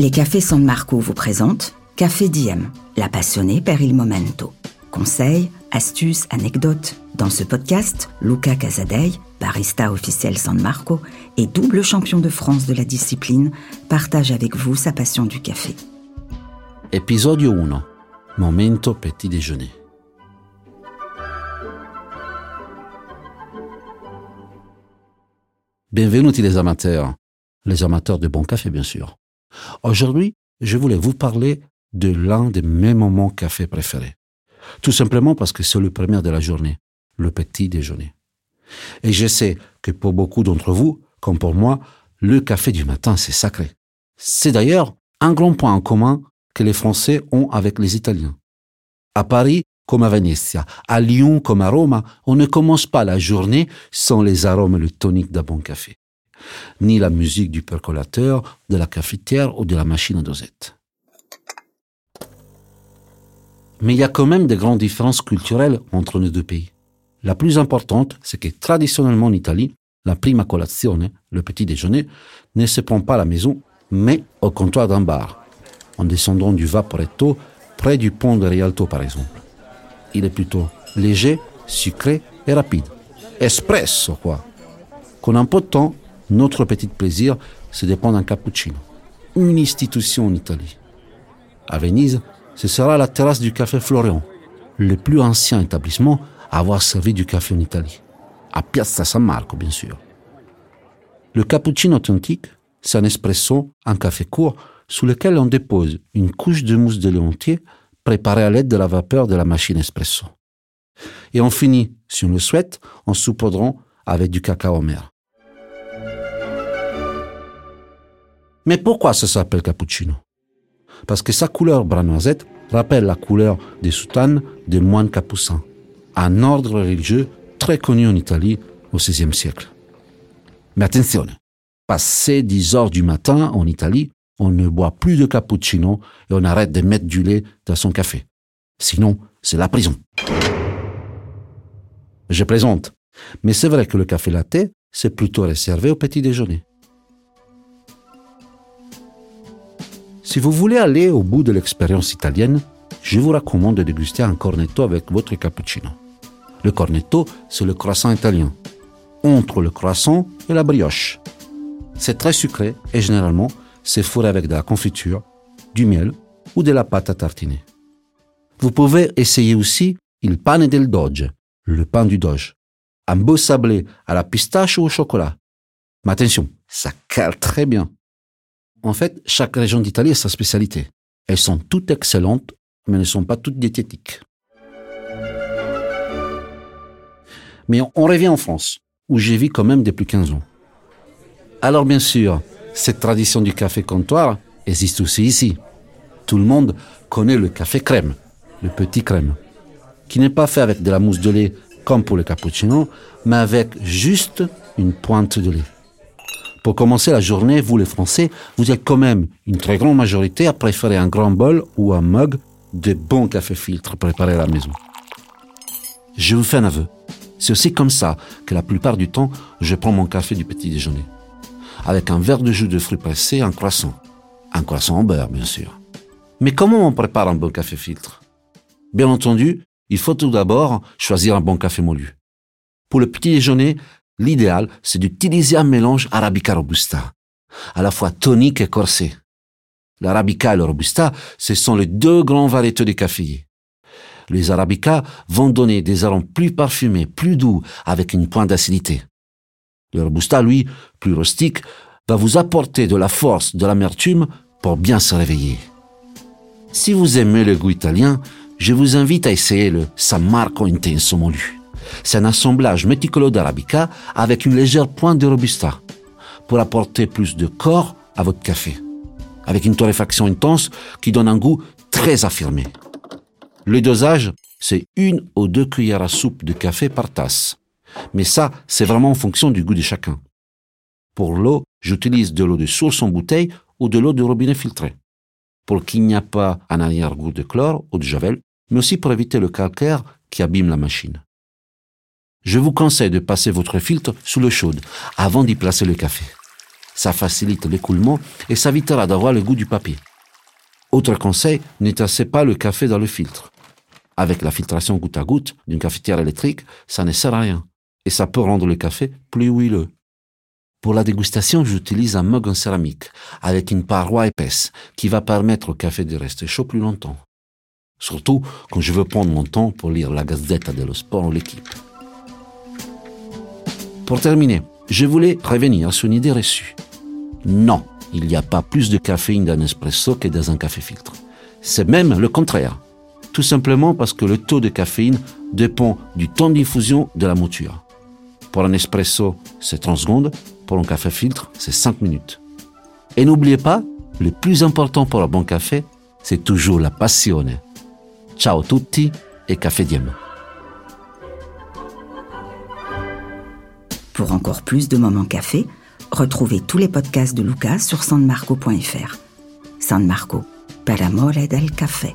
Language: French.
Les cafés San Marco vous présentent Café Diem, la passionnée per il momento. Conseils, astuces, anecdotes. Dans ce podcast, Luca Casadei, barista officiel San Marco et double champion de France de la discipline, partage avec vous sa passion du café. Episodio 1. Momento petit déjeuner. Bienvenue les amateurs, les amateurs de bon café bien sûr. Aujourd'hui, je voulais vous parler de l'un de mes moments café préférés. Tout simplement parce que c'est le premier de la journée, le petit déjeuner. Et je sais que pour beaucoup d'entre vous, comme pour moi, le café du matin, c'est sacré. C'est d'ailleurs un grand point en commun que les Français ont avec les Italiens. À Paris, comme à Venezia, à Lyon comme à Rome, on ne commence pas la journée sans les arômes et le tonique d'un bon café, ni la musique du percolateur, de la cafetière ou de la machine à dosette. Mais il y a quand même des grandes différences culturelles entre nos deux pays. La plus importante, c'est que traditionnellement en Italie, la prima colazione, le petit déjeuner, ne se prend pas à la maison, mais au comptoir d'un bar, en descendant du Vaporetto près du pont de Rialto par exemple. Il est plutôt léger, sucré et rapide. Espresso, quoi. Qu'en un peu de temps, notre petit plaisir se dépend d'un cappuccino. Une institution en Italie. À Venise, ce sera la terrasse du café Florian, le plus ancien établissement à avoir servi du café en Italie. À Piazza San Marco, bien sûr. Le cappuccino authentique, c'est un espresso, un café court, sous lequel on dépose une couche de mousse de lait entier préparée à l'aide de la vapeur de la machine espresso. Et on finit, si on le souhaite, en saupoudrant avec du cacao mer. Mais pourquoi ça s'appelle cappuccino? Parce que sa couleur brun noisette rappelle la couleur des soutanes des moines capucins, un ordre religieux très connu en Italie au XVIe siècle. Mais attention, passé 10 heures du matin en Italie, on ne boit plus de cappuccino et on arrête de mettre du lait dans son café. Sinon, c'est la prison. Je plaisante, mais c'est vrai que le café latte, c'est plutôt réservé au petit déjeuner. Si vous voulez aller au bout de l'expérience italienne, je vous recommande de déguster un cornetto avec votre cappuccino. Le cornetto, c'est le croissant italien, entre le croissant et la brioche. C'est très sucré et généralement, c'est fourré avec de la confiture, du miel ou de la pâte à tartiner. Vous pouvez essayer aussi il pane del doge, le pain du doge, un beau sablé à la pistache ou au chocolat. Mais attention, ça cale très bien. En fait, chaque région d'Italie a sa spécialité. Elles sont toutes excellentes, mais ne sont pas toutes diététiques. Mais on revient en France, où j'ai vis quand même depuis 15 ans. Alors bien sûr, cette tradition du café comptoir existe aussi ici. Tout le monde connaît le café crème, le petit crème, qui n'est pas fait avec de la mousse de lait comme pour le cappuccino, mais avec juste une pointe de lait. Pour commencer la journée, vous les Français, vous êtes quand même une très grande majorité à préférer un grand bol ou un mug de bon café filtre préparé à la maison. Je vous fais un aveu. C'est aussi comme ça que la plupart du temps, je prends mon café du petit déjeuner. Avec un verre de jus de fruits pressés, un croissant. Un croissant en beurre, bien sûr. Mais comment on prépare un bon café filtre? Bien entendu, il faut tout d'abord choisir un bon café moulu. Pour le petit déjeuner, L'idéal, c'est d'utiliser un mélange Arabica Robusta, à la fois tonique et corsé. L'Arabica et le Robusta, ce sont les deux grands variétés de café. Les Arabica vont donner des arômes plus parfumés, plus doux, avec une pointe d'acidité. Le Robusta, lui, plus rustique, va vous apporter de la force, de l'amertume pour bien se réveiller. Si vous aimez le goût italien, je vous invite à essayer le San Marco Intenso Molu. C'est un assemblage méticuleux d'arabica avec une légère pointe de robusta pour apporter plus de corps à votre café, avec une torréfaction intense qui donne un goût très affirmé. Le dosage, c'est une ou deux cuillères à soupe de café par tasse. Mais ça, c'est vraiment en fonction du goût de chacun. Pour l'eau, j'utilise de l'eau de source en bouteille ou de l'eau de robinet filtrée. Pour qu'il n'y ait pas un arrière-goût de chlore ou de javel, mais aussi pour éviter le calcaire qui abîme la machine. Je vous conseille de passer votre filtre sous l'eau chaude avant d'y placer le café. Ça facilite l'écoulement et ça évitera d'avoir le goût du papier. Autre conseil, ne tassez pas le café dans le filtre. Avec la filtration goutte à goutte d'une cafetière électrique, ça ne sert à rien. Et ça peut rendre le café plus huileux. Pour la dégustation, j'utilise un mug en céramique avec une paroi épaisse qui va permettre au café de rester chaud plus longtemps. Surtout quand je veux prendre mon temps pour lire la Gazzetta dello Sport ou l'équipe. Pour terminer, je voulais revenir sur une idée reçue. Non, il n'y a pas plus de caféine dans un espresso que dans un café filtre. C'est même le contraire. Tout simplement parce que le taux de caféine dépend du temps d'infusion de la mouture. Pour un espresso, c'est 30 secondes. Pour un café filtre, c'est 5 minutes. Et n'oubliez pas, le plus important pour un bon café, c'est toujours la passion. Ciao tutti et café diem. Pour encore plus de moments café, retrouvez tous les podcasts de Lucas sur sanmarco.fr. San Marco, amore del café.